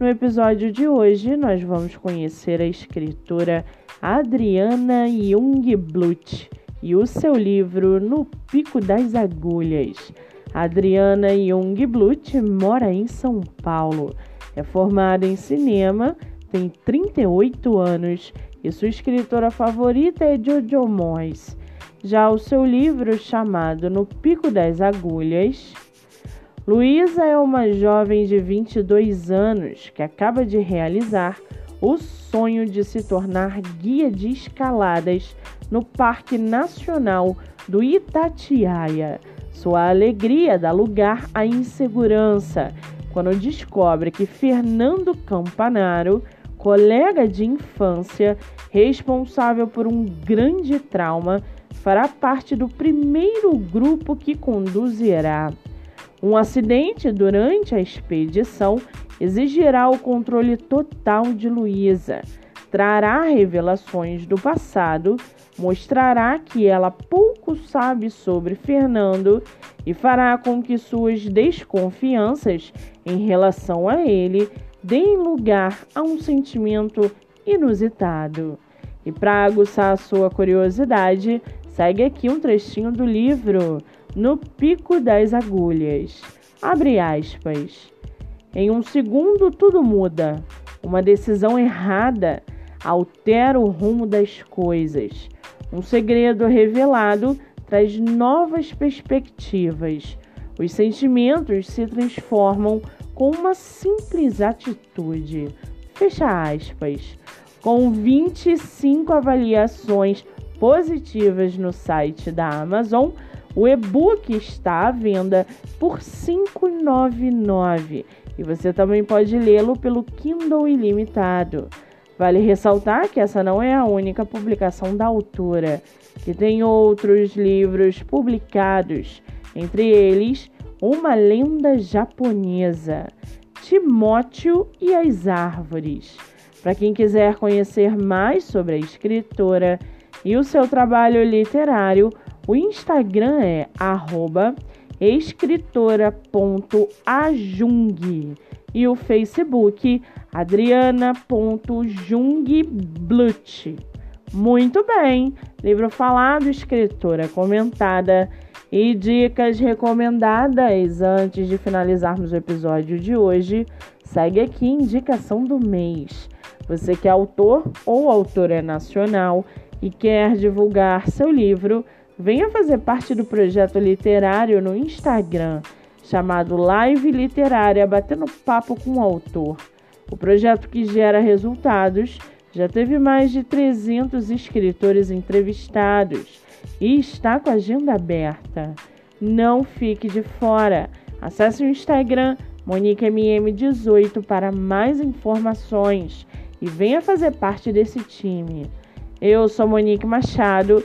No episódio de hoje, nós vamos conhecer a escritora Adriana Jungblut e o seu livro No Pico das Agulhas. Adriana Jungblut mora em São Paulo, é formada em cinema, tem 38 anos e sua escritora favorita é Jojo Moyes. Já o seu livro, chamado No Pico das Agulhas, Luísa é uma jovem de 22 anos que acaba de realizar o sonho de se tornar guia de escaladas no Parque Nacional do Itatiaia. Sua alegria dá lugar à insegurança quando descobre que Fernando Campanaro, colega de infância, responsável por um grande trauma, fará parte do primeiro grupo que conduzirá. Um acidente durante a expedição exigirá o controle total de Luísa, trará revelações do passado, mostrará que ela pouco sabe sobre Fernando e fará com que suas desconfianças em relação a ele deem lugar a um sentimento inusitado. E para aguçar a sua curiosidade, segue aqui um trechinho do livro no pico das agulhas. Abre aspas. Em um segundo tudo muda. Uma decisão errada altera o rumo das coisas. Um segredo revelado traz novas perspectivas. Os sentimentos se transformam com uma simples atitude. Fecha aspas. Com 25 avaliações positivas no site da Amazon, o e-book está à venda por R$ 5,99 e você também pode lê-lo pelo Kindle Ilimitado. Vale ressaltar que essa não é a única publicação da autora, que tem outros livros publicados, entre eles Uma Lenda Japonesa, Timóteo e as Árvores. Para quem quiser conhecer mais sobre a escritora e o seu trabalho literário, o Instagram é escritora.ajung e o Facebook adriana.jungblut. Muito bem! Livro falado, escritora comentada e dicas recomendadas. Antes de finalizarmos o episódio de hoje, segue aqui indicação do mês. Você que é autor ou autora nacional e quer divulgar seu livro, Venha fazer parte do projeto literário no Instagram, chamado Live Literária Batendo Papo com o Autor. O projeto que gera resultados já teve mais de 300 escritores entrevistados e está com a agenda aberta. Não fique de fora. Acesse o Instagram MoniqueMM18 para mais informações e venha fazer parte desse time. Eu sou Monique Machado